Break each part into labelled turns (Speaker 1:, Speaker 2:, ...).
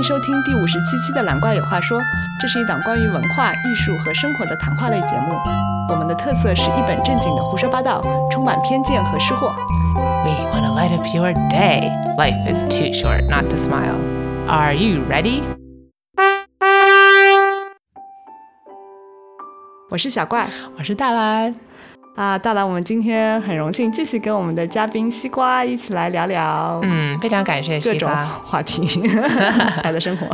Speaker 1: 迎收听第五十七期的《蓝怪有话说》，这是一档关于文化艺术和生活的谈话类节目。我们的特色是一本正经的胡说八道，充满偏见和失货。
Speaker 2: We want to light up your day. Life is too short not to smile. Are you ready?
Speaker 1: 我是小怪，
Speaker 2: 我是大蓝。
Speaker 1: 啊，大蓝，我们今天很荣幸继续跟我们的嘉宾西瓜一起来聊聊，
Speaker 2: 嗯，非常感谢
Speaker 1: 各种
Speaker 2: 西瓜。
Speaker 1: 话题，他的生活。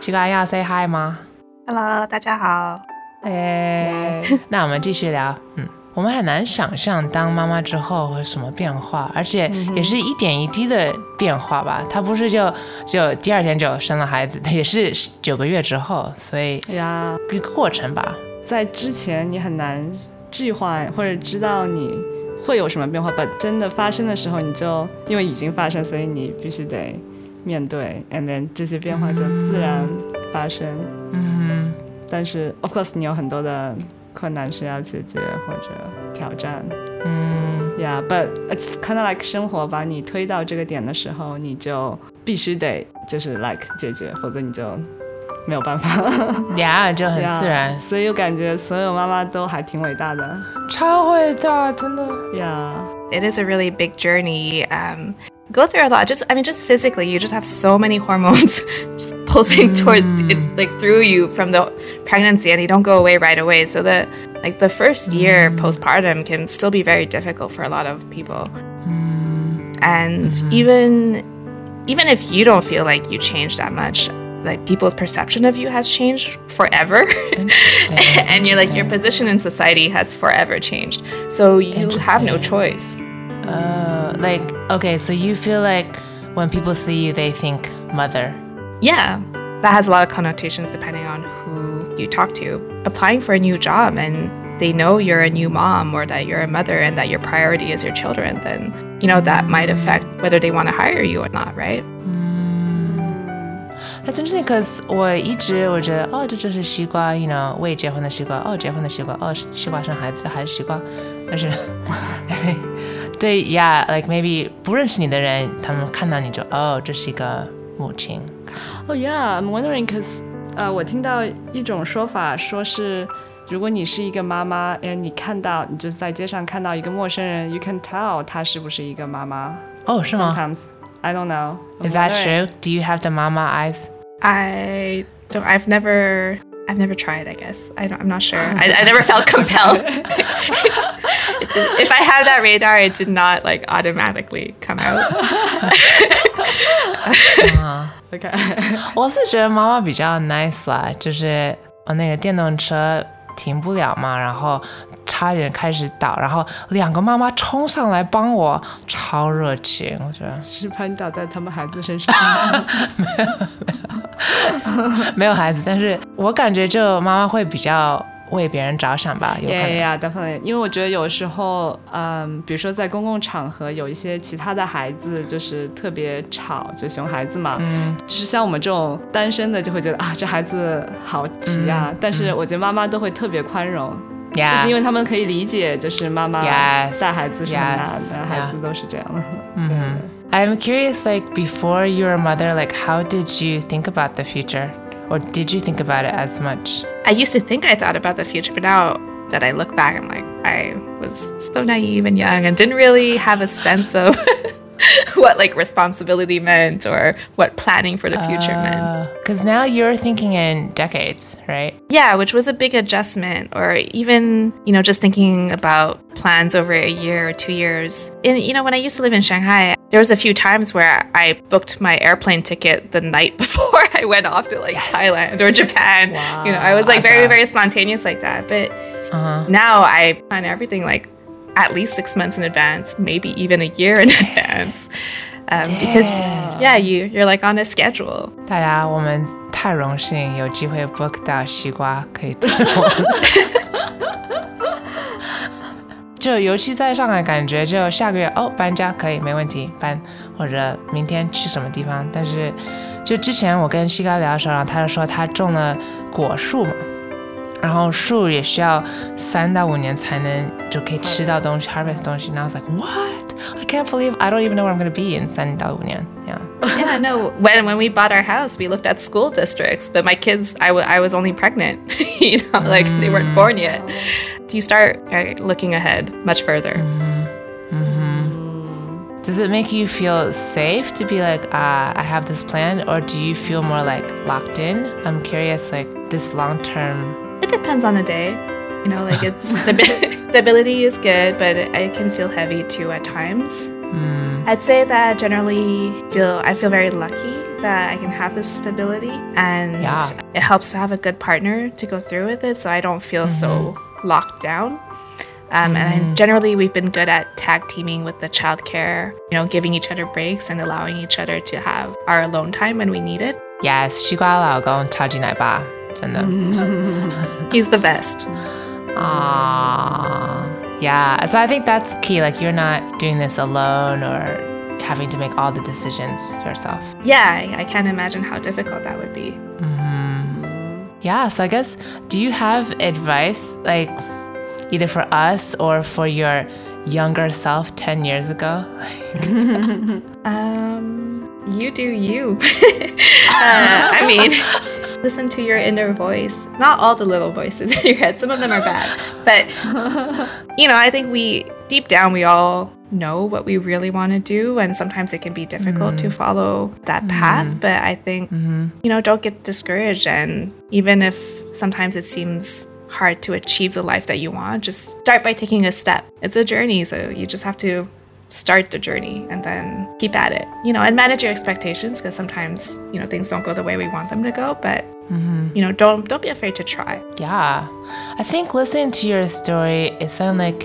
Speaker 2: 西瓜要 say hi 吗
Speaker 3: ？Hello，大家好。
Speaker 2: 哎，那我们继续聊。嗯，我们很难想象当妈妈之后会有什么变化，而且也是一点一滴的变化吧。她不是就就第二天就生了孩子，也是九个月之后，所以
Speaker 1: 哎呀，
Speaker 2: 一个过程吧。
Speaker 1: 在之前你很难计划或者知道你会有什么变化，但真的发生的时候，你就因为已经发生，所以你必须得面对，and then 这些变化就自然发生。
Speaker 2: 嗯
Speaker 1: 但是，of course，你有很多的困难是要解决或者挑战。
Speaker 2: 嗯
Speaker 1: Yeah，but it's kind of like 生活把你推到这个点的时候，你就必须得就是 like 解决，否则你就没有办法。
Speaker 2: 呀，就很
Speaker 1: Yeah，
Speaker 2: 自然，
Speaker 1: 所以我感觉所有妈妈都还挺伟大的。
Speaker 2: 超伟大，真的。
Speaker 1: Yeah，
Speaker 3: It is a really big journey. Um, go through a lot. Just, I mean, just physically, you just have so many hormones just pulsing toward, it, like through you from the pregnancy, and they don't go away right away. So the, like the first year postpartum can still be very difficult for a lot of people.
Speaker 2: 嗯
Speaker 3: And even, even if you don't feel like you changed that much, like people's perception of you has changed forever. And you're like your position in society has forever changed. So you have no choice.
Speaker 2: Uh, like okay, so you feel like when people see you, they think mother.
Speaker 3: yeah that has a lot of connotations depending on who you talk to. Applying for a new job and they know you're a new mom or that you're a mother and that your priority is your children then you know that might affect whether they want to hire you or not right
Speaker 2: That's interesting because 我一直我觉得哦，这就是西瓜，you know，未结婚的西瓜，哦，结婚的西瓜，哦，西瓜生孩子，这还是西瓜，但是，对，yeah，like maybe 不认识你的人，他们看到你就哦，这是一个母亲。
Speaker 1: 哦、yeah，I'm wondering cause 呃，我听到一种说法，说是如果你是一个妈妈，哎，你看到你就是在街上看到一个陌生人，you can tell 她是不是一个妈妈。
Speaker 2: 哦，是吗
Speaker 1: Sometimes I don't know.
Speaker 2: Is that true? Do you have the mama eyes?
Speaker 3: i don't i've never I've never tried. I guess I don't, I'm not sure. I, I never felt compelled. It did- if I had that radar, it did not like automatically come out.
Speaker 2: 啊。
Speaker 1: OK，
Speaker 2: 我是觉得妈妈比较 nice 啦，就是我那个电动车停不了嘛，然后 差点开始倒，然后两个妈妈冲上来帮我，超热情，我觉得
Speaker 1: 是怕你倒在他们孩子身上。
Speaker 2: 没有孩子，但是我感觉就妈妈会比较为别人着想吧，有可能。
Speaker 1: 因为我觉得有时候，嗯，比如说在公共场合，有一些其他的孩子就是特别吵，就熊孩子嘛，
Speaker 2: 嗯
Speaker 1: 就是像我们这种单身的，就会觉得啊，这孩子好皮啊。
Speaker 2: 嗯
Speaker 1: 但是我觉得妈妈都会特别宽容，就
Speaker 2: ，Yeah，
Speaker 1: 是因为他们可以理解，就是妈妈
Speaker 2: Yes,
Speaker 1: 带孩子是很难的
Speaker 2: yes,
Speaker 1: 孩子都是这样的。
Speaker 2: 嗯哼。I'm curious, like before you were a mother, like how did you think about the future, or did you think about it as much?
Speaker 3: I used to think I thought about the future, but now that I look back, I'm like, I was so naive and young and didn't really have a sense of what like responsibility meant or what planning for the future meant.
Speaker 2: Because now you're thinking in decades, right?
Speaker 3: Yeah, which was a big adjustment, or even, you know, just thinking about plans over a year or two years. And, you know, when I used to live in Shanghai, there was a few times where I booked my airplane ticket the night before I went off to like Thailand or Japan. You know, I was like very, very spontaneous like that. But
Speaker 2: Uh huh.
Speaker 3: now I plan everything like at least six months in advance, maybe even a year in advance. Um, because
Speaker 2: Damn.
Speaker 3: yeah, you you're like on a schedule.
Speaker 2: 大家，我们太荣幸有机会 book 到西瓜可以带我们。就尤其在上海，感觉就下个月哦搬家可以没问题搬，或者明天去什么地方。但是就之前我跟西瓜聊的时候，然后他就说他种了果树嘛， 然后树也需要三到五年才能就可以吃到东西，harvest 东西。然后 I was like what? I can't believe I don't even know where I'm gonna be in 三到五年。Yeah.
Speaker 3: yeah, no. When when we bought our house, we looked at school districts, but my kids, I, w- I was only pregnant. you know, like they weren't born yet. You start uh, looking ahead much further.
Speaker 2: Mm-hmm. Does it make you feel safe to be like, uh, I have this plan, or do you feel more like locked in? I'm curious, like this long term.
Speaker 3: It depends on the day. You know, like it's stabi- stability is good, but it, it can feel heavy too at times.
Speaker 2: Mm.
Speaker 3: I'd say that generally feel I feel very lucky that I can have this stability and
Speaker 2: Yeah.
Speaker 3: it helps to have a good partner to go through with it so I don't feel so locked down. Um, And generally, we've been good at tag teaming with the childcare, you know, giving each other breaks and allowing each other to have our alone time when we need it.
Speaker 2: Yes，西瓜老公超级奶爸， 真的。
Speaker 3: He's the best.
Speaker 2: Aww. Yeah. So I think that's key. Like you're not doing this alone or having to make all the decisions yourself.
Speaker 3: Yeah, I, I can't imagine how difficult that would be.
Speaker 2: hmm Yeah. So I guess, do you have advice, like either for us or for your younger self 10 years ago?
Speaker 3: Um, you do you. uh, I mean, listen to your inner voice. Not all the little voices in your head. Some of them are bad, but you know, I think we deep down we all know what we really want to do, and sometimes it can be difficult to follow that path. But I think
Speaker 2: hmm
Speaker 3: you know, don't get discouraged, and even if sometimes it seems hard to achieve the life that you want, just start by taking a step. It's a journey, so you just have to start the journey and then keep at it. You know, and manage your expectations because sometimes, you know, things don't go the way we want them to go, but
Speaker 2: hmm
Speaker 3: you know, don't don't be afraid to try.
Speaker 2: Yeah. I think listening to your story, it sounded like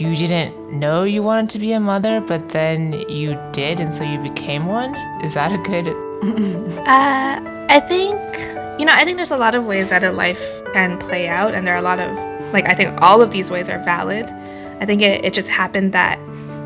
Speaker 2: you didn't know you wanted to be a mother, but then you did, and so you became one. Is that a good?
Speaker 3: Uh, I think, you know, I think there's a lot of ways that a life can play out, and there are a lot of, like, I think all of these ways are valid. I think it, it just happened that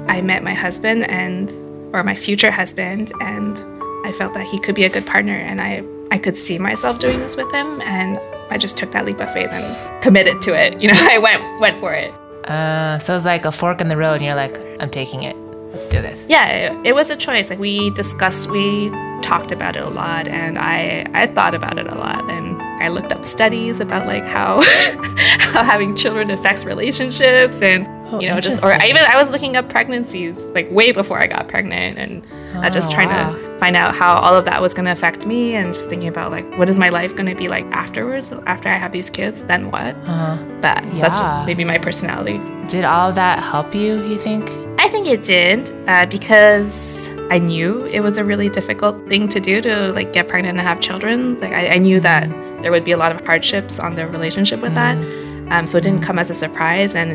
Speaker 3: I met my husband and, or my future husband, and I felt that he could be a good partner, and I, I could see myself doing this with him, and I just took that leap of faith and committed to it. You know, I went went for it.
Speaker 2: Uh, so it's like a fork in the road, and you're like, I'm taking it. Let's do this.
Speaker 3: yeah it, it was a choice like we discussed we talked about it a lot and i i thought about it a lot and i looked up studies about like how how having children affects relationships and
Speaker 2: Oh,
Speaker 3: you know just or i even i was looking up pregnancies like way before i got pregnant and uh, just
Speaker 2: Oh,
Speaker 3: trying
Speaker 2: wow.
Speaker 3: to find out how all of that was going to affect me and just thinking about like what is my life going to be like afterwards after i have these kids then what
Speaker 2: Uh-huh.
Speaker 3: but that's just maybe my personality
Speaker 2: Did all of that help you? You think?
Speaker 3: I think it did uh, because I knew it was a really difficult thing to do to like get pregnant and have children. Like I, I knew that there would be a lot of hardships on the relationship with that, um, so it didn't come as a surprise. And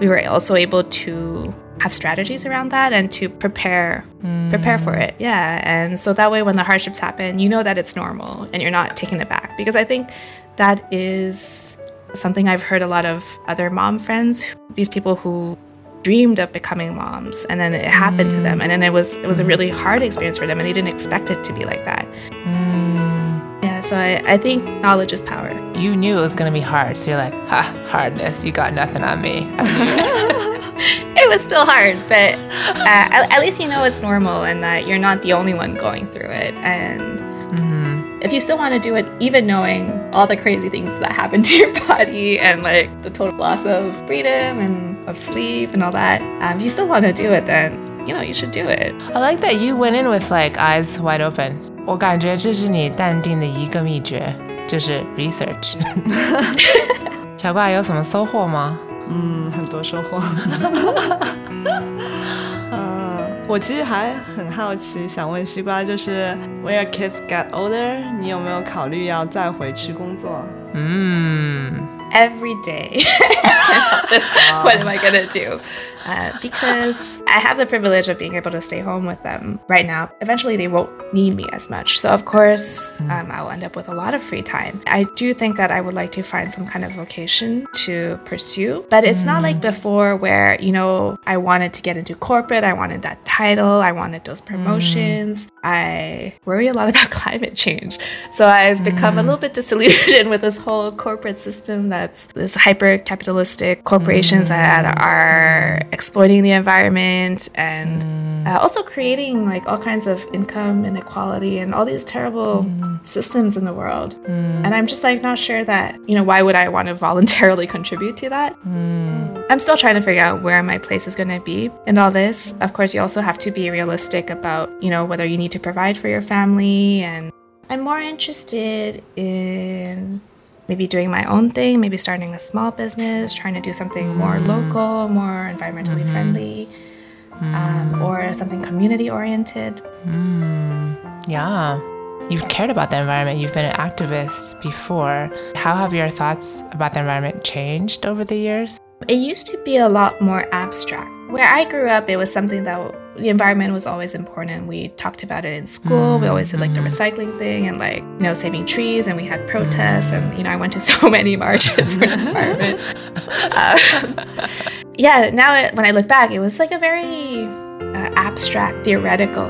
Speaker 3: we were also able to have strategies around that and to prepare prepare for it. Yeah, and so that way when the hardships happen, you know that it's normal and you're not taken aback because I think that is something I've heard a lot of other mom friends, these people who dreamed of becoming moms and then it happened to them and then it was it was a really hard experience for them and they didn't expect it to be like that.
Speaker 2: Mm,
Speaker 3: Yeah, so I, I think knowledge is power.
Speaker 2: you knew it was gonna be hard, so you're like, ha, hardness. You got nothing on me. It.
Speaker 3: Was still hard, but uh, at, at least you know it's normal and that you're not the only one going through it. And
Speaker 2: Mhm.
Speaker 3: if you still want to do it, even knowing all the crazy things that happen to your body and like the total loss of freedom and of sleep and all that, um, if you still want to do it, then you know you should do it.
Speaker 2: I like that you went in with like eyes wide open. 我感觉这是你淡定的一个秘诀，就是 research。小怪有什么收获吗？
Speaker 1: 嗯，很多收获。嗯，我其实还很好奇，想问西瓜，就是 When your kids get older，你有没有考虑要再回去工作？
Speaker 2: 嗯
Speaker 3: every day. what am I gonna do? Uh, because I have the privilege of being able to stay home with them right now. Eventually, they won't need me as much. So, of course, mm. um, I'll end up with a lot of free time. I do think that I would like to find some kind of vocation to pursue, but it's not like mm. before where, you know, I wanted to get into corporate, I wanted that title, I wanted those mm. promotions. I worry a lot about climate change. So, I've become a little bit disillusioned with this whole corporate system that's this hyper capitalistic corporations that are exploiting the environment and mm. Uh, also creating like all kinds of income inequality and all these terrible mm. systems in the world. Mm. And I'm just like not sure that, you know, why would I want to voluntarily contribute to that? I'm still trying to figure out where my place is going to be in all this. Of course, you also have to be realistic about, you know, whether you need to provide for your family. And I'm more interested in maybe doing my own thing, maybe starting a small business, trying to do something more mm. local, more environmentally mm-hmm. friendly, um, mm. or something community oriented. Mm.
Speaker 2: Yeah. You've cared about the environment. You've been an activist before. How have your thoughts about the environment changed over the years?
Speaker 3: It used to be a lot more abstract. Where I grew up, it was something that the environment was always important. We talked about it in school. We always did like the recycling thing and like, you know, saving trees and we had protests and, you know, I went to so many marches for the environment. Um, yeah, now it, when I look back, it was like a very uh, abstract, theoretical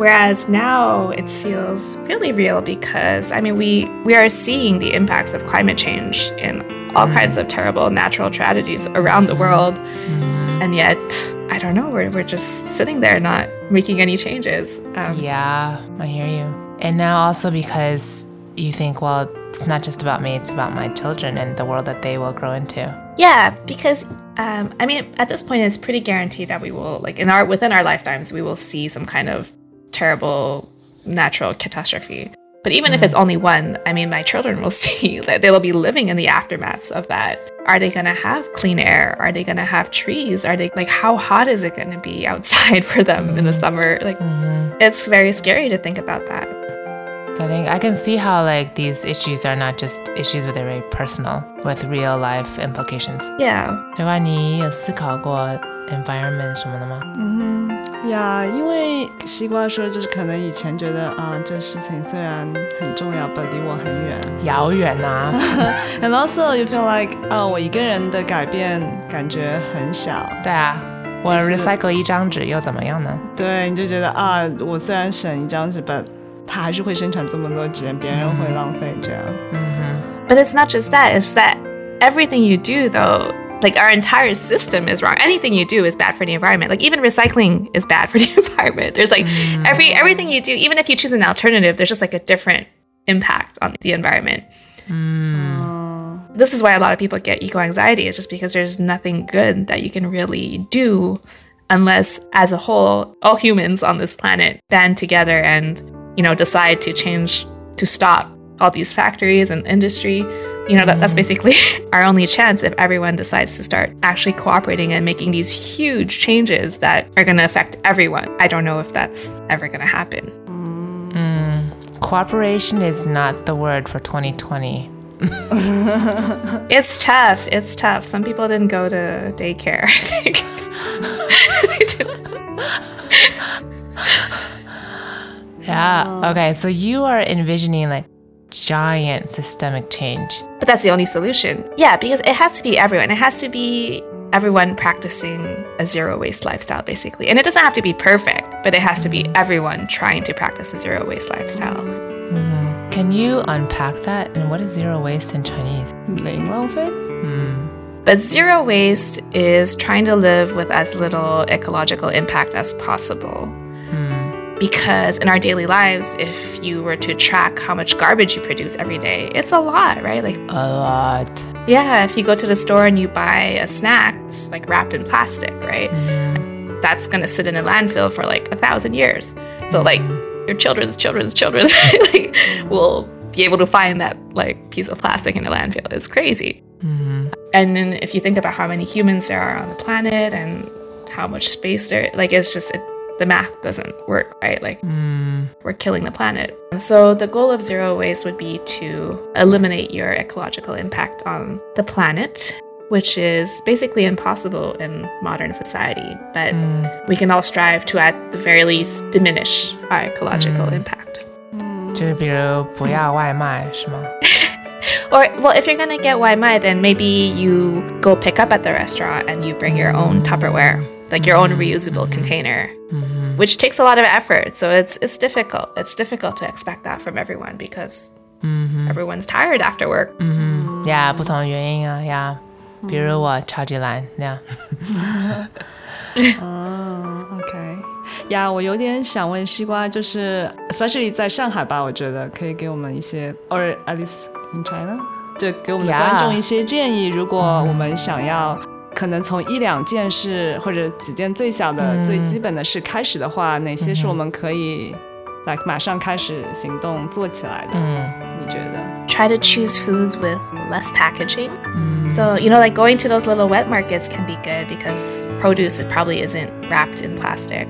Speaker 3: Whereas now it feels really real because I mean we we are seeing the impacts of climate change in all kinds of terrible natural tragedies around the world, and yet I don't know we're we're just sitting there not making any changes. Um,
Speaker 2: Yeah, I hear you. And now also because you think, well, it's not just about me, it's about my children and the world that they will grow into.
Speaker 3: Yeah, because um, I mean, at this point, it's pretty guaranteed that we will, like, in our within our lifetimes, we will see some kind of terrible natural catastrophe. But even if it's only one, I mean, my children will see that they'll be living in the aftermaths of that. Are they going to have clean air? Are they going to have trees? Are they like, how hot is it going to be outside for them in the mm-hmm. summer? Like, mm-hmm. it's very scary to think about that.
Speaker 2: So I think I can see how like these issues are not just issues but they're very personal with real life implications.
Speaker 3: Yeah.
Speaker 2: 对吧？你有思考过 environment 什么的吗？
Speaker 1: 嗯呀，因为西瓜说，就是可能以前觉得啊，这事情虽然很重要，but 离我很远。
Speaker 2: 遥远呐、
Speaker 1: And also you feel like，啊，我一个人的改变感觉很小。
Speaker 2: 对啊，我
Speaker 1: 就是
Speaker 2: recycle 一张纸又怎么样呢？
Speaker 1: 对，你就觉得啊，我虽然省一张纸，but 它还是会生产这么多纸，别人会浪费这样。
Speaker 2: 嗯
Speaker 3: But it's not just that, it's that everything you do, though, like our entire system is wrong. Anything you do is bad for the environment. Like even recycling is bad for the environment. There's like every everything you do, even if you choose an alternative, there's just like a different impact on the environment.
Speaker 2: 哼，
Speaker 3: This is why a lot of people get eco anxiety. It's just because there's nothing good that you can really do unless, as a whole, all humans on this planet band together and you know decide to change to stop all these factories and industry. You know that, that's mm. basically our only chance if everyone decides to start actually cooperating and making these huge changes that are going to affect everyone. I don't know if that's ever going to happen.
Speaker 2: Mm. Cooperation is not the word for 2020.
Speaker 3: It's tough. It's tough. Some people didn't go to daycare. I think. They didn't.
Speaker 2: Yeah. Okay. So you are envisioning like giant systemic change.
Speaker 3: But that's the only solution. Yeah, because it has to be everyone. It has to be everyone practicing a zero waste lifestyle, basically. And it doesn't have to be perfect, but it has to be everyone trying to practice a zero waste lifestyle.
Speaker 2: Mhm. Can you unpack that? And what is zero waste in Chinese?
Speaker 1: 零浪费。
Speaker 2: Hmm.
Speaker 3: But zero waste is trying to live with as little ecological impact as possible. Because in our daily lives, if you were to track how much garbage you produce every day, it's a lot, right? Like,
Speaker 2: A lot.
Speaker 3: yeah, if you go to the store and you buy a snack, it's like wrapped in plastic, right?
Speaker 2: Hmm.
Speaker 3: That's gonna sit in a landfill for like a thousand years. So, like, your children's children's children's like, will be able to find that like piece of plastic in a landfill. It's crazy.
Speaker 2: Hmm.
Speaker 3: And then if you think about how many humans there are on the planet and how much space there, like it's just it, the math doesn't work, right? Like
Speaker 2: Hmm.
Speaker 3: we're killing the planet. So the goal of zero waste would be to eliminate your ecological impact on the planet, which is basically impossible in modern society. But
Speaker 2: Hmm.
Speaker 3: we can all strive to, at the very least, diminish our ecological impact.
Speaker 2: 就是比如不要外卖是吗？
Speaker 3: Or, well, if you're gonna get Mai, then maybe you go pick up at the restaurant and you bring your own Tupperware, like your own reusable container,
Speaker 2: 嗯
Speaker 3: which takes a lot of effort. So it's it's difficult. It's difficult to expect that from everyone because
Speaker 2: 嗯哼
Speaker 3: everyone's tired after work.
Speaker 2: 嗯哼呀，不同原因啊呀，比如我超级懒那样。
Speaker 1: 哦，OK。 呀，我有点想问西瓜，就是 especially 在上海吧，我觉得可以给我们一些，or at least in China，就给我们的
Speaker 2: Yeah
Speaker 1: 观众一些建议。如果我们想要 可能从一两件事或者几件最小的、
Speaker 2: 嗯
Speaker 1: 最基本的事开始的话，哪些是我们可以 like 马上开始行动做起来的？
Speaker 2: 嗯
Speaker 1: 你觉得
Speaker 3: ？Try to choose foods with less packaging.
Speaker 2: 嗯
Speaker 3: So, you know, like going to those little wet markets can be good because produce it probably isn't wrapped in plastic.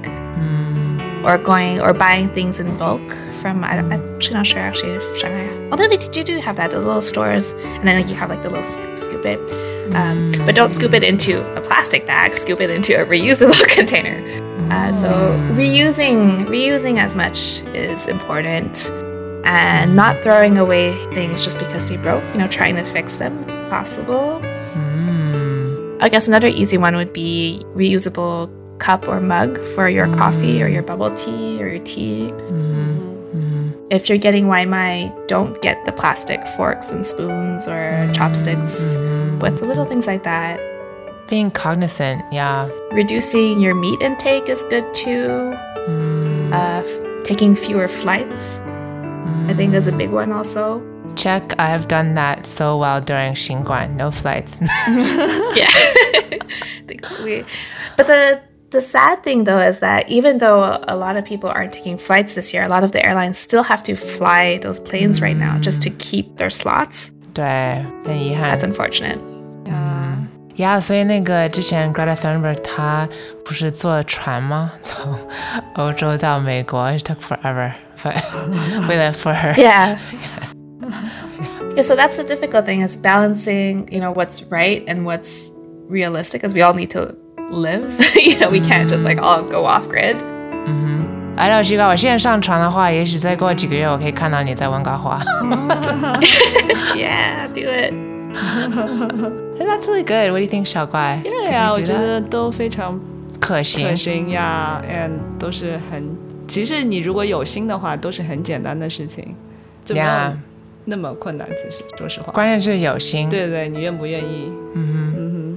Speaker 2: 嗯
Speaker 3: Or going or buying things in bulk from, I, I'm actually not sure actually if Shanghai, although they do, do have that, the little stores, and then like, you have like the little sc- scoop it. Um, but don't scoop it into a plastic bag, scoop it into a reusable container. Uh, so reusing reusing as much is important and not throwing away things just because they broke you know trying to fix them if possible I guess another easy one would be reusable cup or mug for your coffee or your bubble tea or your tea.
Speaker 2: 嗯嗯
Speaker 3: if you're getting waimai don't get the plastic forks and spoons or chopsticks with the little things like that.
Speaker 2: Being cognizant, yeah.
Speaker 3: reducing your meat intake is good too.
Speaker 2: Mm,
Speaker 3: uh, f- taking fewer flights i think is a big one also.
Speaker 2: Check. I have done that so well during Xinguan. No flights.
Speaker 3: yeah. We- but the the sad thing though is that even though a lot of people aren't taking flights this year a lot of the airlines still have to fly those planes right now just to keep their slots
Speaker 2: 对，很遗憾
Speaker 3: that's。unfortunate
Speaker 1: 呀，
Speaker 2: 呀所以那个之前 Greta Thunberg 她不是坐船吗？从欧洲到美国，it took forever. But we live for her.
Speaker 3: yeah yeah so that's the difficult thing is balancing you know what's right and what's realistic because we all need to live you know we can't just like all go off grid
Speaker 2: 嗯哼，哎，老西瓜，我现在上船的话，也许再过几个月，我可以看到你在温哥华。
Speaker 3: yeah do it
Speaker 2: And That's really good. What do you think, 小怪？
Speaker 1: 对呀，
Speaker 2: Can
Speaker 1: 我
Speaker 2: you do
Speaker 1: 觉
Speaker 2: that？
Speaker 1: 得都非常
Speaker 2: 可行。
Speaker 1: 可行呀，and 都是很，其实你如果有心的话，都是很简单的事情，就没有
Speaker 2: Yeah
Speaker 1: 那么困难。其实，说实话，
Speaker 2: 关键是有心。
Speaker 1: 对对，你愿不愿意？
Speaker 2: 嗯哼。
Speaker 1: 嗯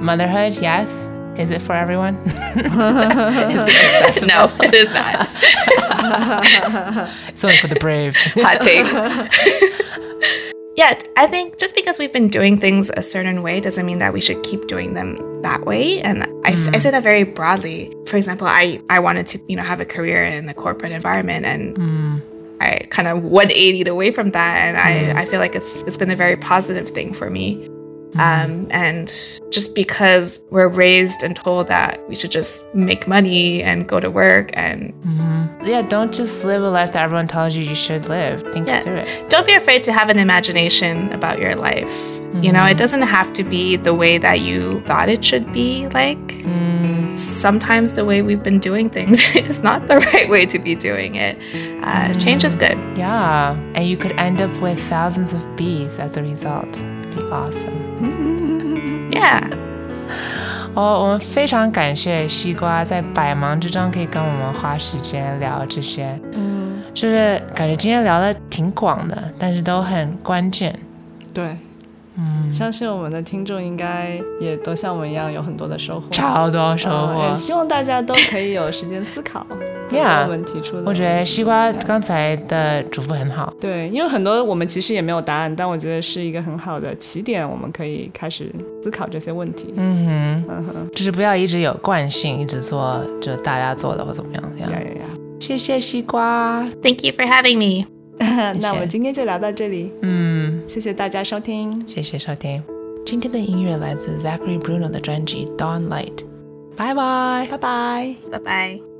Speaker 2: Motherhood, yes. Is it for everyone?
Speaker 3: no, it is not.
Speaker 2: it's only for the brave.
Speaker 3: Hot take. yeah, I think just because we've been doing things a certain way doesn't mean that we should keep doing them that way. And I say that very broadly. For example, I, I wanted to, you know, have a career in the corporate environment and
Speaker 2: Mm,
Speaker 3: I kind of 180'd away from that. And I, I feel like it's it's been a very positive thing for me. Um, and just because we're raised and told that we should just make money and go to work and
Speaker 2: mhm. Yeah, don't just live a life that everyone tells you you should live. Think
Speaker 3: Yeah.
Speaker 2: through it.
Speaker 3: don't be afraid to have an imagination about your life. You know, it doesn't have to be the way that you thought it should be like.
Speaker 2: Mm,
Speaker 3: Sometimes the way we've been doing things is not the right way to be doing it. Uh, change is good.
Speaker 2: yeah, and you could end up with thousands of bees as a result. Awesome.
Speaker 3: Yeah.
Speaker 2: 哦，我们非常感谢西瓜在百忙之中可以跟我们花时间聊这些，
Speaker 1: 嗯，
Speaker 2: 就是感觉今天聊的挺广的，但是都很关键。
Speaker 1: 对，
Speaker 2: 嗯，
Speaker 1: 相信我们的听众应该也都像我们一样有很多的收获，
Speaker 2: 超多收获。
Speaker 1: 希望大家都可以有时间思考
Speaker 2: Yeah，
Speaker 1: 我们提出的。
Speaker 2: 我觉得西瓜刚才的嘱咐很好。
Speaker 1: 对，因为很多我们其实也没有答案，但我觉得是一个很好的起点，我们可以开始思考这些问题。
Speaker 2: 嗯哼，
Speaker 1: 嗯哼，
Speaker 2: 就是不要一直有惯性，一直做就大家做的或怎么样。
Speaker 1: 呀呀呀！
Speaker 2: 谢谢西瓜。
Speaker 3: Thank you for having me.
Speaker 1: 那我们今天就聊到这里，
Speaker 2: 嗯，
Speaker 1: 谢谢大家收听。
Speaker 2: 谢谢收听。今天的音乐来自 zachary bruno 的专辑 dawn light 拜拜。
Speaker 1: 拜拜。
Speaker 3: 拜拜。